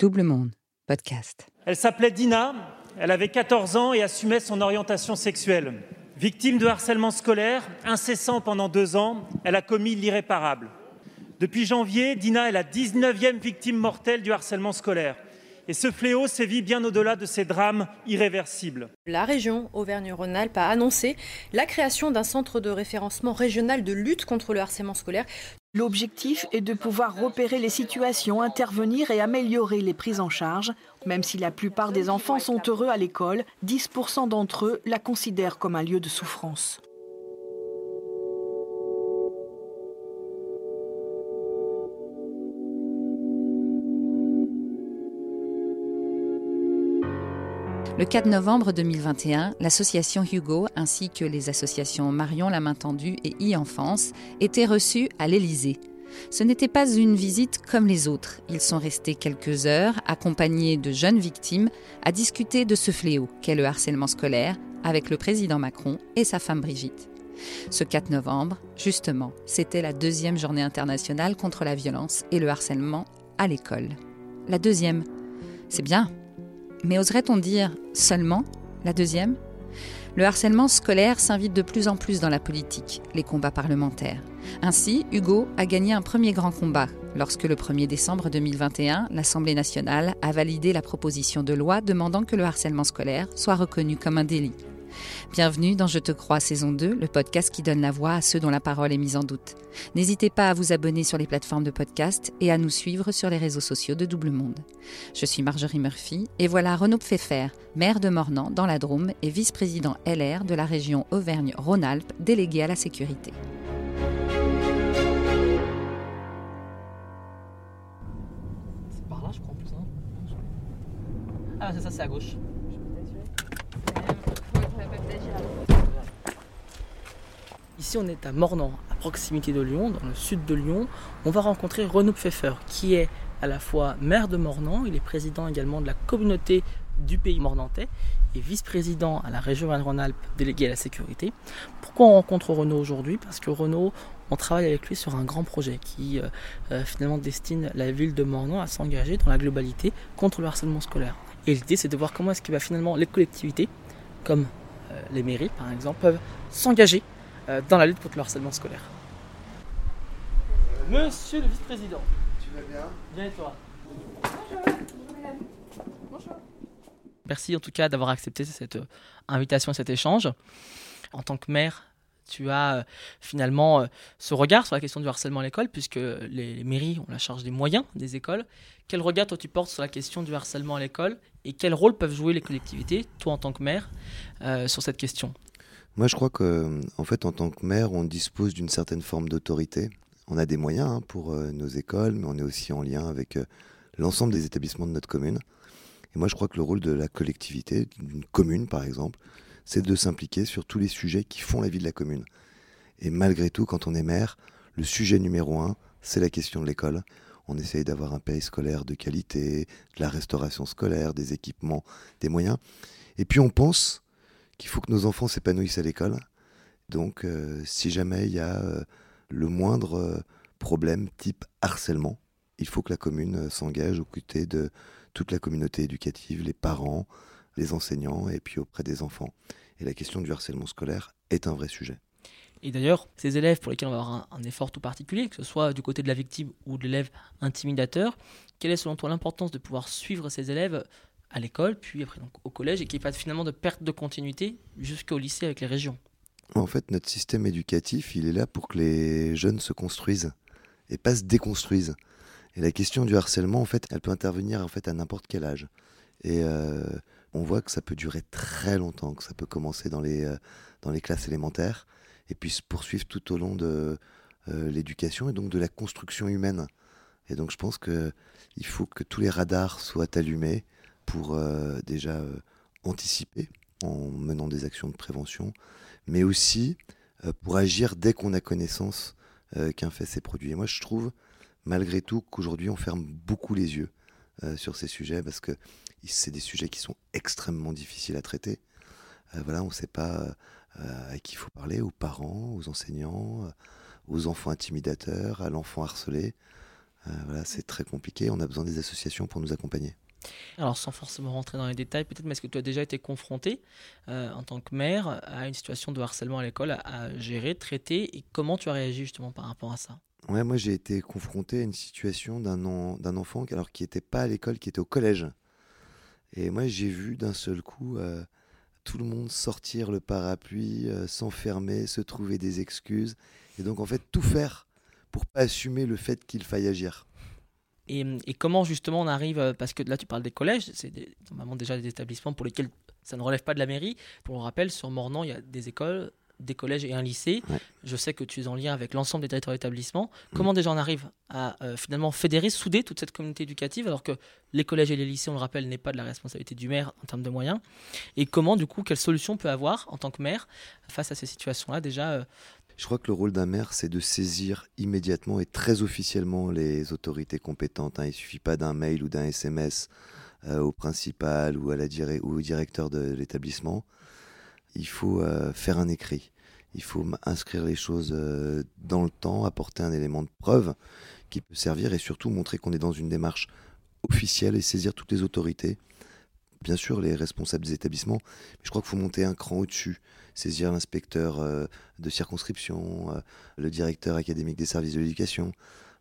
Double Monde, podcast. Elle s'appelait Dina, elle avait 14 ans et assumait son orientation sexuelle. Victime de harcèlement scolaire, incessant pendant deux ans, elle a commis l'irréparable. Depuis janvier, Dina est la 19e victime mortelle du harcèlement scolaire. Et ce fléau sévit bien au-delà de ces drames irréversibles. La région Auvergne-Rhône-Alpes a annoncé la création d'un centre de référencement régional de lutte contre le harcèlement scolaire. L'objectif est de pouvoir repérer les situations, intervenir et améliorer les prises en charge. Même si la plupart des enfants sont heureux à l'école, 10% d'entre eux la considèrent comme un lieu de souffrance. Le 4 novembre 2021, l'association Hugo ainsi que les associations Marion la main tendue et e-enfance étaient reçus à l'Élysée. Ce n'était pas une visite comme les autres. Ils sont restés quelques heures, accompagnés de jeunes victimes, à discuter de ce fléau qu'est le harcèlement scolaire avec le président Macron et sa femme Brigitte. Ce 4 novembre, justement, c'était la deuxième journée internationale contre la violence et le harcèlement à l'école. La deuxième. C'est bien, mais oserait-on dire seulement la deuxième? Le harcèlement scolaire s'invite de plus en plus dans la politique, les combats parlementaires. Ainsi, Hugo a gagné un premier grand combat lorsque le 1er décembre 2021, l'Assemblée nationale a validé la proposition de loi demandant que le harcèlement scolaire soit reconnu comme un délit. Bienvenue dans Je te crois saison 2, le podcast qui donne la voix à ceux dont la parole est mise en doute. N'hésitez pas à vous abonner sur les plateformes de podcast et à nous suivre sur les réseaux sociaux de Double Monde. Je suis Marjorie Murphy et voilà Renaud Pfeffer, maire de Mornan dans la Drôme et vice-président LR de la région Auvergne-Rhône-Alpes, délégué à la sécurité. C'est par là, je crois, plus. Hein ah, c'est ça, c'est à gauche. Ici, on est à Mornan, à proximité de Lyon, dans le sud de Lyon. On va rencontrer Renaud Pfeffer, qui est à la fois maire de Mornan, il est président également de la communauté du pays mornantais et vice-président à la région Rhône-Alpes délégué à la sécurité. Pourquoi on rencontre Renaud aujourd'hui? Parce que Renaud, on travaille avec lui sur un grand projet qui euh, euh, finalement destine la ville de Mornan à s'engager dans la globalité contre le harcèlement scolaire. Et l'idée, c'est de voir comment est-ce que bah, finalement les collectivités, comme euh, les mairies par exemple, peuvent s'engager dans la lutte contre le harcèlement scolaire. Monsieur le vice-président. Tu vas bien? Bien et toi? Merci en tout cas d'avoir accepté cette euh, invitation, cet échange. En tant que maire, tu as euh, finalement ce regard sur la question du harcèlement à l'école, puisque les, mairies ont la charge des moyens des écoles. Quel regard toi tu portes sur la question du harcèlement à l'école et quel rôle peuvent jouer les collectivités, toi en tant que maire, sur cette question? Moi, je crois que, en fait, en tant que maire, on dispose d'une certaine forme d'autorité. On a des moyens hein, pour euh, nos écoles, mais on est aussi en lien avec euh, l'ensemble des établissements de notre commune. Et moi, je crois que le rôle de la collectivité, d'une commune par exemple, c'est de s'impliquer sur tous les sujets qui font la vie de la commune. Et malgré tout, quand on est maire, le sujet numéro un, c'est la question de l'école. On essaye d'avoir un pays scolaire de qualité, de la restauration scolaire, des équipements, des moyens. Et puis on pense qu'il faut que nos enfants s'épanouissent à l'école. Donc, euh, si jamais il y a euh, le moindre euh, problème type harcèlement, il faut que la commune s'engage aux côtés de toute la communauté éducative, les parents, les enseignants et puis auprès des enfants. Et la question du harcèlement scolaire est un vrai sujet. Et d'ailleurs, ces élèves pour lesquels on va avoir un, effort tout particulier, que ce soit du côté de la victime ou de l'élève intimidateur, quelle est selon toi l'importance de pouvoir suivre ces élèves à l'école, puis après donc, au collège, et qu'il n'y ait pas finalement de perte de continuité jusqu'au lycée avec les régions. En fait, notre système éducatif, il est là pour que les jeunes se construisent et pas se déconstruisent. Et la question du harcèlement, en fait, elle peut intervenir en fait à n'importe quel âge. Et euh, on voit que ça peut durer très longtemps, que ça peut commencer dans les, euh, dans les classes élémentaires et puis se poursuivre tout au long de euh, l'éducation et donc de la construction humaine. Et donc je pense qu'il faut que tous les radars soient allumés pour euh, déjà euh, anticiper en menant des actions de prévention, mais aussi euh, pour agir dès qu'on a connaissance qu'un fait s'est produit. Et moi, je trouve, malgré tout, qu'aujourd'hui, on ferme beaucoup les yeux sur ces sujets parce que c'est des sujets qui sont extrêmement difficiles à traiter. voilà, on ne sait pas à qui il faut parler, aux parents, aux enseignants, aux enfants intimidateurs, à l'enfant harcelé. voilà, c'est très compliqué. On a besoin des associations pour nous accompagner. Alors sans forcément rentrer dans les détails, peut-être, mais est-ce que tu as déjà été confronté en tant que maire à une situation de harcèlement à l'école à, gérer, traiter, et comment tu as réagi justement par rapport à ça? Ouais, moi j'ai été confronté à une situation d'un enfant alors, qui n'était pas à l'école, qui était au collège. Et moi j'ai vu d'un seul coup tout le monde sortir le parapluie, euh, s'enfermer, se trouver des excuses, et donc en fait tout faire pour pas assumer le fait qu'il faille agir. Et, comment justement on arrive, euh, parce que là tu parles des collèges, c'est normalement déjà des établissements pour lesquels ça ne relève pas de la mairie. Pour le rappel, sur Mornan, il y a des écoles, des collèges et un lycée. Je sais que tu es en lien avec l'ensemble des directeurs d'établissement. Mm. Comment déjà on arrive à euh, finalement fédérer, souder toute cette communauté éducative alors que les collèges et les lycées, on le rappelle, n'est pas de la responsabilité du maire en termes de moyens? Et comment du coup, quelle solution peut avoir en tant que maire face à ces situations-là déjà euh, je crois que le rôle d'un maire, c'est de saisir immédiatement et très officiellement les autorités compétentes. Hein. Il ne suffit pas d'un mail ou d'un SMS euh, au principal ou, à la au directeur de l'établissement il faut euh, faire un écrit. Il faut inscrire les choses euh, dans le temps, apporter un élément de preuve qui peut servir et surtout montrer qu'on est dans une démarche officielle et saisir toutes les autorités. Bien sûr, les responsables des établissements, mais je crois qu'il faut monter un cran au-dessus, saisir l'inspecteur euh, de circonscription, le directeur académique des services de l'éducation.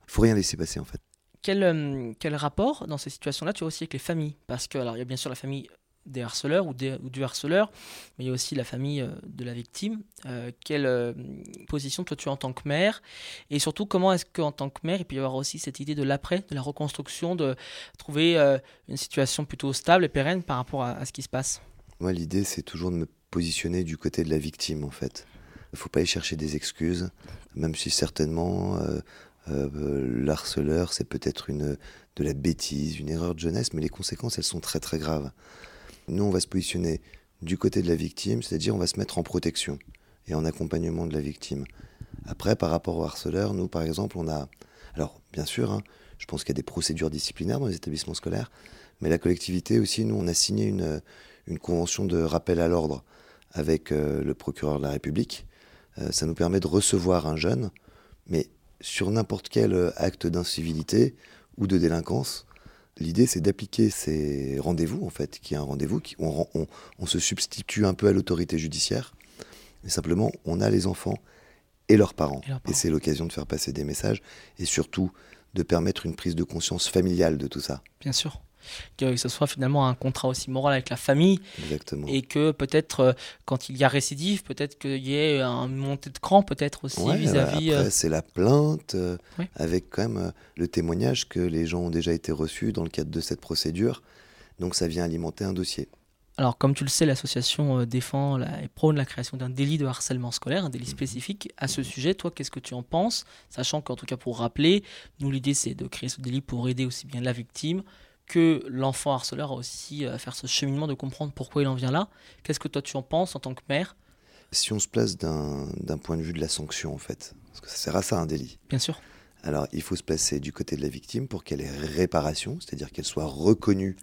Il faut rien laisser passer en fait. Quel, quel rapport dans ces situations-là tu as aussi avec les familles? Parce que, alors, il y a bien sûr la famille des harceleurs ou, du harceleur, mais il y a aussi la famille euh, de la victime. Euh, quelle euh, position toi tu as en tant que mère Et surtout, comment est-ce qu'en tant que mère, il peut y avoir aussi cette idée de l'après, de la reconstruction, de trouver une situation plutôt stable et pérenne par rapport à, ce qui se passe? Moi, l'idée, c'est toujours de me positionner du côté de la victime, en fait. Il ne faut pas y chercher des excuses, même si certainement l'harceleur, c'est peut-être une de la bêtise, une erreur de jeunesse, mais les conséquences, elles sont très très graves. Nous, on va se positionner du côté de la victime, c'est-à-dire on va se mettre en protection et en accompagnement de la victime. Après, par rapport au harceleur, nous, par exemple, on a... Alors, bien sûr, hein, je pense qu'il y a des procédures disciplinaires dans les établissements scolaires, mais la collectivité aussi, nous, on a signé une, convention de rappel à l'ordre avec euh, le procureur de la République. Euh, ça nous permet de recevoir un jeune, mais sur n'importe quel acte d'incivilité ou de délinquance, L'idée, c'est d'appliquer ces rendez-vous, en fait, qui est un rendez-vous, qui, on, on, se substitue un peu à l'autorité judiciaire, mais simplement, on a les enfants et leurs parents. Et, c'est l'occasion de faire passer des messages et surtout de permettre une prise de conscience familiale de tout ça. Bien sûr que ce soit finalement un contrat aussi moral avec la famille. Exactement. Et que peut-être, euh, quand il y a récidive, peut-être qu'il y ait un montée de cran, peut-être aussi vis-à-vis. après, euh, c'est la plainte, euh, avec quand même le témoignage que les gens ont déjà été reçus dans le cadre de cette procédure. Donc ça vient alimenter un dossier. Alors, comme tu le sais, l'association défend la, et prône la création d'un délit de harcèlement scolaire, un délit mhm. spécifique à ce sujet. Toi, qu'est-ce que tu en penses? Sachant qu'en tout cas, pour rappeler, nous, l'idée, c'est de créer ce délit pour aider aussi bien la victime que l'enfant harceleur a aussi à faire ce cheminement de comprendre pourquoi il en vient là. Qu'est-ce que toi tu en penses en tant que mère? Si on se place d'un point de vue de la sanction, en fait, parce que ça sert à ça un délit. Bien sûr. Alors il faut se placer du côté de la victime pour qu'elle ait réparation, c'est-à-dire qu'elle soit reconnue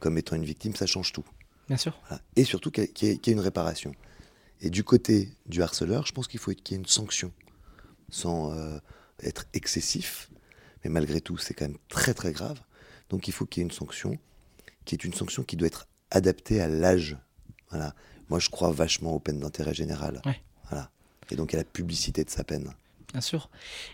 comme étant une victime, ça change tout. Bien sûr. Et surtout qu'il y, ait une réparation. Et du côté du harceleur, je pense qu'il faut qu'il y ait une sanction, sans euh, être excessif, mais malgré tout, c'est quand même très très grave. Donc il faut qu'il y ait une sanction, qui est une sanction qui doit être adaptée à l'âge. Voilà. Moi, je crois vachement aux peines d'intérêt général. Voilà. Et donc à la publicité de sa peine. Bien sûr.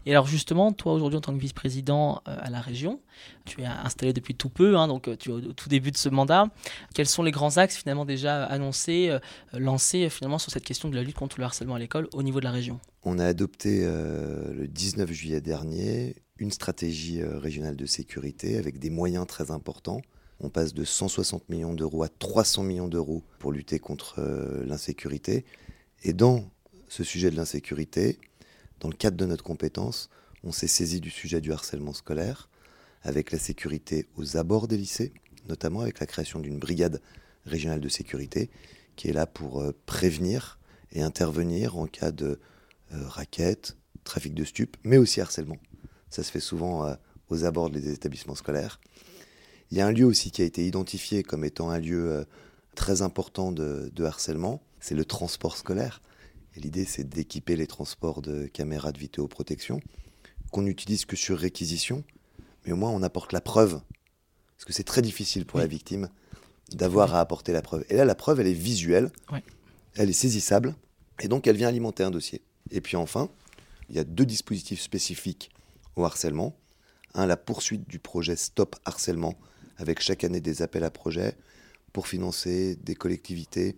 Et alors justement, toi aujourd'hui en tant que vice-président euh, à la région, tu es installé depuis tout peu, hein, donc euh, tu es au, tout début de ce mandat. Quels sont les grands axes finalement déjà annoncés, euh, lancés finalement sur cette question de la lutte contre le harcèlement à l'école au niveau de la région? On a adopté le 19 juillet dernier une stratégie régionale de sécurité avec des moyens très importants. On passe de 160 millions d'euros à 300 millions d'euros pour lutter contre l'insécurité. Et dans ce sujet de l'insécurité, dans le cadre de notre compétence, on s'est saisi du sujet du harcèlement scolaire, avec la sécurité aux abords des lycées, notamment avec la création d'une brigade régionale de sécurité, qui est là pour euh, prévenir et intervenir en cas de euh, raquettes, trafic de stupes, mais aussi harcèlement. Ça se fait souvent euh, aux abords des établissements scolaires. Il y a un lieu aussi qui a été identifié comme étant un lieu très important de harcèlement, c'est le transport scolaire l'idée, c'est d'équiper les transports de caméras de vidéoprotection, qu'on n'utilise que sur réquisition, mais au moins on apporte la preuve. Parce que c'est très difficile pour la victime d'avoir à apporter la preuve. Et là, la preuve, elle est visuelle, elle est saisissable, et donc elle vient alimenter un dossier. Et puis enfin, il y a deux dispositifs spécifiques au harcèlement. Un, la poursuite du projet Stop Harcèlement, avec chaque année des appels à projets pour financer des collectivités,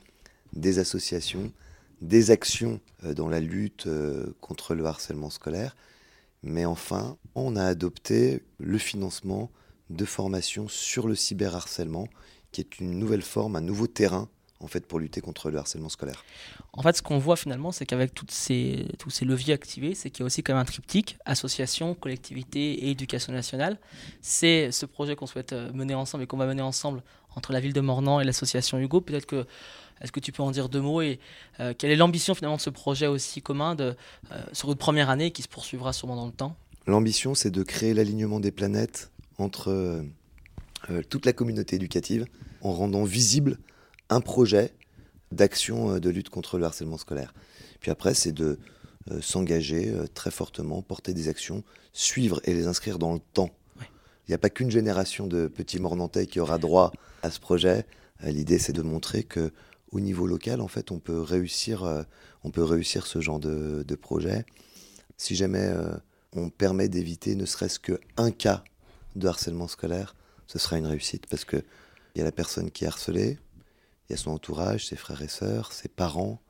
des associations, des actions euh, dans la lutte euh, contre le harcèlement scolaire. Mais enfin, on a adopté le financement de formations sur le cyberharcèlement, qui est une nouvelle forme, un nouveau terrain en fait pour lutter contre le harcèlement scolaire En fait, ce qu'on voit finalement, c'est qu'avec tous ces leviers activés, c'est qu'il y a aussi quand même un triptyque association, collectivité et éducation nationale. C'est ce projet qu'on souhaite euh, mener ensemble et qu'on va mener ensemble entre la ville de Mornan et l'association Hugo. Peut-être que est-ce que tu peux en dire deux mots et euh, quelle est l'ambition finalement de ce projet aussi commun de, euh, sur une première année qui se poursuivra sûrement dans le temps? L'ambition, c'est de créer l'alignement des planètes entre toute la communauté éducative en rendant visible un projet d'action euh, de lutte contre le harcèlement scolaire. Puis après, c'est de euh, s'engager euh, très fortement, porter des actions, suivre et les inscrire dans le temps. Il n'y a pas qu'une génération de petits mornantais qui aura droit à ce projet. L'idée, c'est de montrer que au niveau local, en fait, on peut réussir, on peut réussir ce genre de, de projet. Si jamais on permet d'éviter ne serait-ce qu'un cas de harcèlement scolaire, ce sera une réussite parce que il y a la personne qui est harcelée, y a son entourage, ses frères et sœurs, ses parents,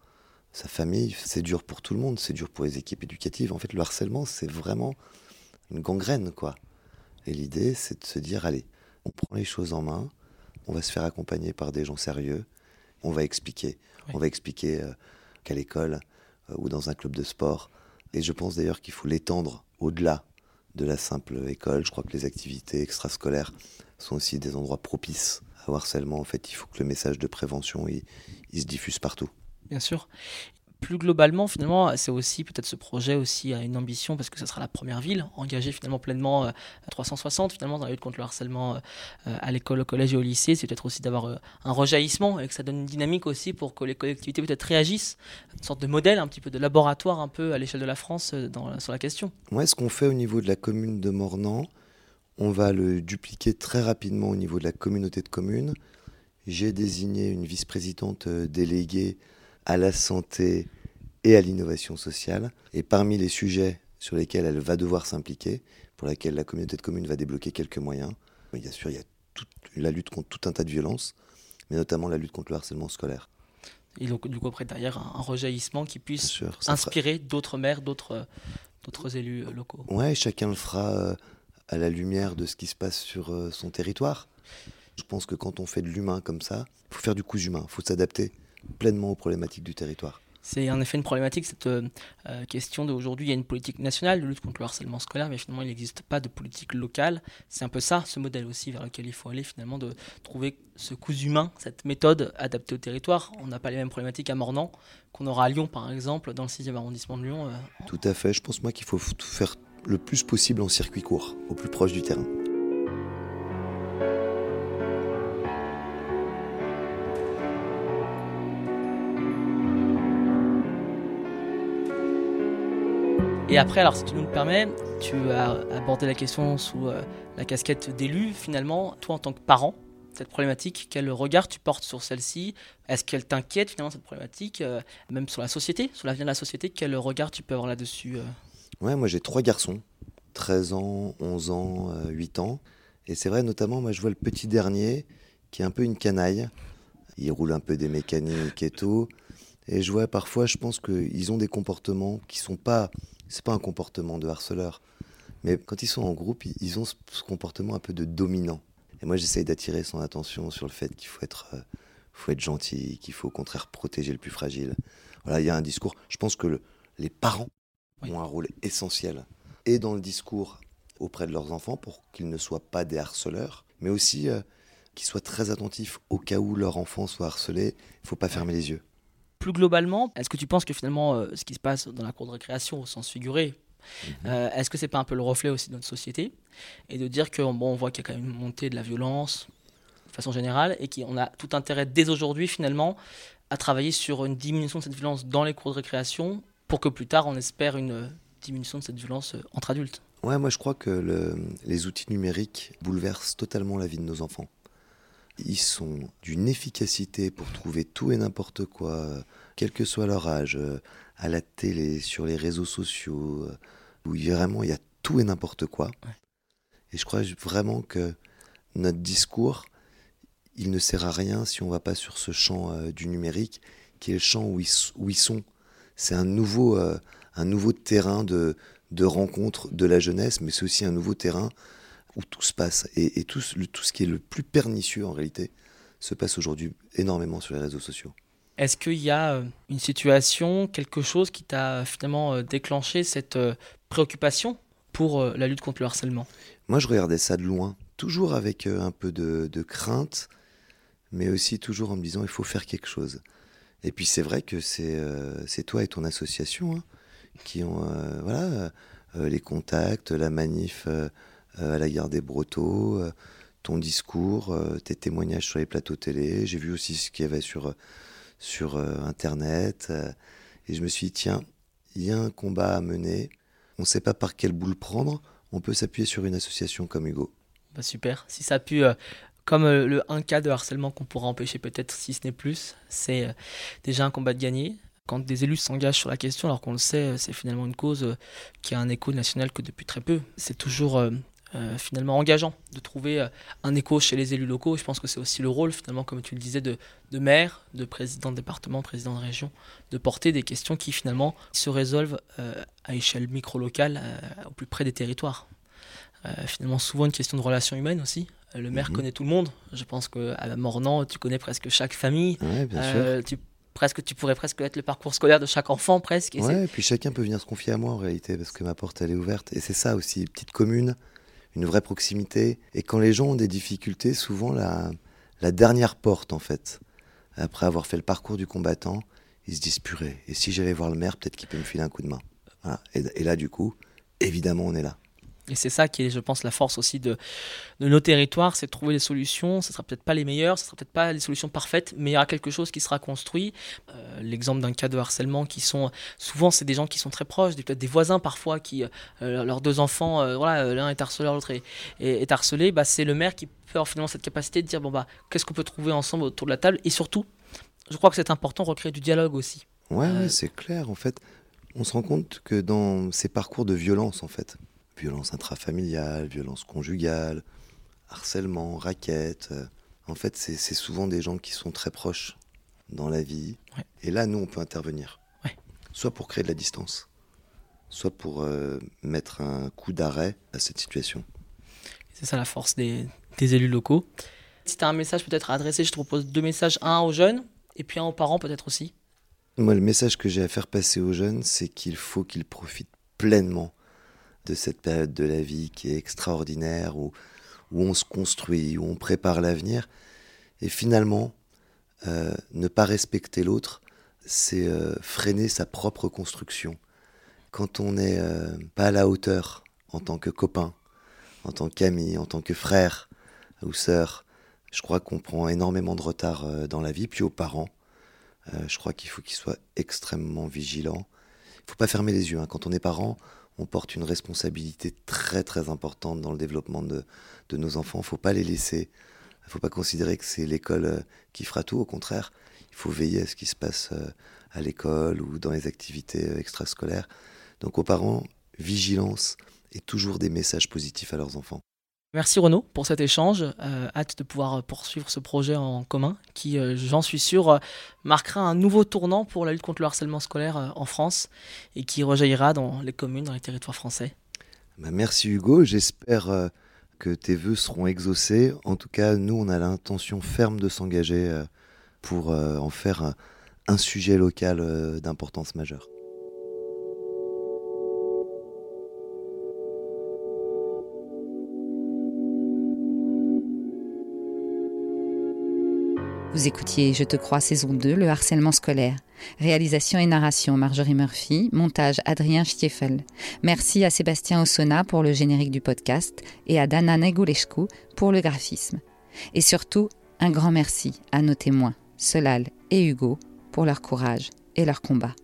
sa famille. C'est dur pour tout le monde, c'est dur pour les équipes éducatives. En fait, le harcèlement, c'est vraiment une gangrène, quoi. Et l'idée, c'est de se dire, allez, on prend les choses en main, on va se faire accompagner par des gens sérieux, on va expliquer. On va expliquer euh, qu'à l'école euh, ou dans un club de sport. Et je pense d'ailleurs qu'il faut l'étendre au-delà de la simple école. Je crois que les activités extrascolaires sont aussi des endroits propices au harcèlement, en fait, il faut que le message de prévention il, se diffuse partout. Bien sûr. Plus globalement, finalement, c'est aussi peut-être ce projet aussi a une ambition parce que ce sera la première ville engagée finalement pleinement à euh, 360 finalement dans la lutte contre le harcèlement euh, à l'école, au collège et au lycée. C'est peut-être aussi d'avoir euh, un rejaillissement et que ça donne une dynamique aussi pour que les collectivités peut-être réagissent, une sorte de modèle, un petit peu de laboratoire un peu à l'échelle de la France dans, sur la question. Moi, ce qu'on fait au niveau de la commune de Mornan, on va le dupliquer très rapidement au niveau de la communauté de communes. J'ai désigné une vice-présidente euh, déléguée à la santé et à l'innovation sociale. Et parmi les sujets sur lesquels elle va devoir s'impliquer, pour lesquels la communauté de communes va débloquer quelques moyens, bien sûr, il y a toute, la lutte contre tout un tas de violences, mais notamment la lutte contre le harcèlement scolaire. Et donc, du coup, après, derrière, un, rejaillissement qui puisse inspirer d'autres maires, d'autres élus locaux. Ouais, chacun le fera euh, à la lumière de ce qui se passe sur euh, son territoire. Je pense que quand on fait de l'humain comme ça, il faut faire du coup humain, il faut s'adapter pleinement aux problématiques du territoire. C'est en effet une problématique, cette euh, euh, question d'aujourd'hui. Il y a une politique nationale de lutte contre le harcèlement scolaire, mais finalement, il n'existe pas de politique locale. C'est un peu ça, ce modèle aussi, vers lequel il faut aller, finalement, de trouver ce coup humain, cette méthode adaptée au territoire. On n'a pas les mêmes problématiques à Mornan qu'on aura à Lyon, par exemple, dans le 6e arrondissement de Lyon. Tout à fait. Je pense, moi, qu'il faut tout faire le plus possible en circuit court, au plus proche du terrain. Et après, alors si tu nous le permets, tu as abordé la question sous euh, la casquette d'élu. Finalement, toi en tant que parent, cette problématique, quel regard tu portes sur celle-ci? Est-ce qu'elle t'inquiète finalement cette problématique, euh, même sur la société, sur l'avenir de la société Quel regard tu peux avoir là-dessus euh? Ouais, moi j'ai trois garçons, 13 ans, 11 ans, 8 euh, ans. Et c'est vrai, notamment, moi je vois le petit dernier qui est un peu une canaille. Il roule un peu des mécaniques et tout. Et je vois parfois, je pense qu'ils ont des comportements qui sont pas. C'est pas un comportement de harceleur. Mais quand ils sont en groupe, ils ont ce comportement un peu de dominant. Et moi, j'essaye d'attirer son attention sur le fait qu'il faut être, euh, faut être gentil, qu'il faut au contraire protéger le plus fragile. Voilà, il y a un discours. Je pense que les parents ont un rôle essentiel et dans le discours auprès de leurs enfants pour qu'ils ne soient pas des harceleurs, mais aussi euh, qu'ils soient très attentifs au cas où leur enfant soit harcelé. Il ne faut pas fermer les yeux. Plus globalement, est-ce que tu penses que finalement euh, ce qui se passe dans la cour de récréation au sens figuré, mhm. euh, est-ce que c'est pas un peu le reflet aussi de notre société et de dire que bon, on voit qu'il y a quand même une montée de la violence de façon générale et qu'on a tout intérêt dès aujourd'hui finalement à travailler sur une diminution de cette violence dans les cours de récréation pour que plus tard on espère une diminution de cette violence euh, entre adultes. Ouais, moi je crois que les outils numériques bouleversent totalement la vie de nos enfants. Ils sont d'une efficacité pour trouver tout et n'importe quoi, quel que soit leur âge, euh, à la télé, sur les réseaux sociaux, euh, où vraiment il y a tout et n'importe quoi. Et je crois vraiment que notre discours, il ne sert à rien si on ne va pas sur ce champ euh, du numérique, qui est le champ où ils, sont. C'est un nouveau, un nouveau terrain de, de rencontre de la jeunesse, mais c'est aussi un nouveau terrain où tout se passe. Et, tout, tout ce qui est le plus pernicieux en réalité se passe aujourd'hui énormément sur les réseaux sociaux. Est-ce qu'il y a euh, une situation, quelque chose qui t'a euh, finalement euh, déclenché cette préoccupation pour la lutte contre le harcèlement? Moi, je regardais ça de loin, toujours avec un peu de, crainte, mais aussi toujours en me disant il faut faire quelque chose. Et puis c'est vrai que c'est toi et ton association hein, qui ont voilà, les contacts, la manif euh, à la gare des Brotteaux, euh, ton discours, euh, tes témoignages sur les plateaux télé. J'ai vu aussi ce qu'il y avait sur, sur Internet. et je me suis dit, tiens, il y a un combat à mener. On ne sait pas par quel bout le prendre. On peut s'appuyer sur une association comme Hugo. Bah super. Si ça a pu comme le un cas de harcèlement qu'on pourra empêcher peut-être si ce n'est plus, c'est déjà un combat de gagner. Quand des élus s'engagent sur la question, alors qu'on le sait, c'est finalement une cause qui a un écho national que depuis très peu. C'est toujours euh, finalement engageant de trouver euh, un écho chez les élus locaux. Je pense que c'est aussi le rôle, finalement, comme tu le disais, de, maire, de président de département, président de région, de porter des questions qui finalement se résolvent euh, à échelle micro-locale, au plus près des territoires. Finalement, souvent une question de relations humaines aussi. Le maire mhm. connaît tout le monde. Je pense qu'à Mornan, tu connais presque chaque famille. Tu presque tu pourrais presque être le parcours scolaire de chaque enfant presque. Et ouais, et puis chacun peut venir se confier à moi en réalité parce que ma porte elle est ouverte et c'est ça aussi, petite commune, une vraie proximité. Et quand les gens ont des difficultés, souvent la, la dernière porte, en fait, après avoir fait le parcours du combattant, ils se disent purée. Et si j'allais voir le maire, peut-être qu'il peut me filer un coup de main. et là, du coup, évidemment, on est là. Et c'est ça qui est, je pense, la force aussi de, de nos territoires, c'est de trouver des solutions. Ce ne sera peut-être pas les meilleures, ce ne sera peut-être pas les solutions parfaites, mais il y aura quelque chose qui sera construit. Euh, l'exemple d'un cas de harcèlement qui sont, souvent, c'est des gens qui sont très proches, peut-être des voisins parfois, qui, euh, leurs deux enfants, euh, voilà, l'un est harcelé, l'autre est, est, harcelé, bah, c'est le maire qui peut avoir finalement cette capacité de dire, bon, bah, qu'est-ce qu'on peut trouver ensemble autour de la table? Et surtout, je crois que c'est important, recréer du dialogue aussi. Ouais, c'est clair, en fait. On se rend compte que dans ces parcours de violence, en fait, violence intrafamiliale, violence conjugale, harcèlement, raquette. Euh, en fait, c'est souvent des gens qui sont très proches dans la vie. Et là, nous, on peut intervenir. Soit pour créer de la distance, soit pour euh, mettre un coup d'arrêt à cette situation. C'est ça la force des, élus locaux. Si tu as un message peut-être à adresser, je te propose deux messages. Un aux jeunes et puis un aux parents peut-être aussi. Moi, le message que j'ai à faire passer aux jeunes, c'est qu'il faut qu'ils profitent pleinement de cette période de la vie qui est extraordinaire, où, où on se construit, où on prépare l'avenir. Et finalement, euh, ne pas respecter l'autre, c'est euh, freiner sa propre construction. Quand on n'est euh, pas à la hauteur en tant que copain, en tant qu'ami, en tant que frère ou sœur, je crois qu'on prend énormément de retard dans la vie. Puis aux parents, je crois qu'il faut qu'ils soient extrêmement vigilants. Il ne faut pas fermer les yeux. Hein. Quand on est parent, on porte une responsabilité très très importante dans le développement de, nos enfants. Il ne faut pas les laisser. Il ne faut pas considérer que c'est l'école euh, qui fera tout. Au contraire, il faut veiller à ce qui se passe euh, à l'école ou dans les activités euh, extrascolaires. Donc aux parents, vigilance et toujours des messages positifs à leurs enfants. Merci Renaud pour cet échange. Euh, hâte de pouvoir poursuivre ce projet en commun qui, euh, j'en suis sûr, euh, marquera un nouveau tournant pour la lutte contre le harcèlement scolaire en France et qui rejaillira dans les communes, dans les territoires français. Bah, merci Hugo, j'espère que tes voeux seront exaucés. En tout cas, nous, on a l'intention ferme de s'engager pour en faire un sujet local d'importance majeure. Vous écoutiez Je te crois saison 2, le harcèlement scolaire. Réalisation et narration Marjorie Murphy, montage Adrien Stiefel. Merci à Sébastien Ossona pour le générique du podcast et à Dana Negulescu pour le graphisme. Et surtout, un grand merci à nos témoins, Solal et Hugo, pour leur courage et leur combat.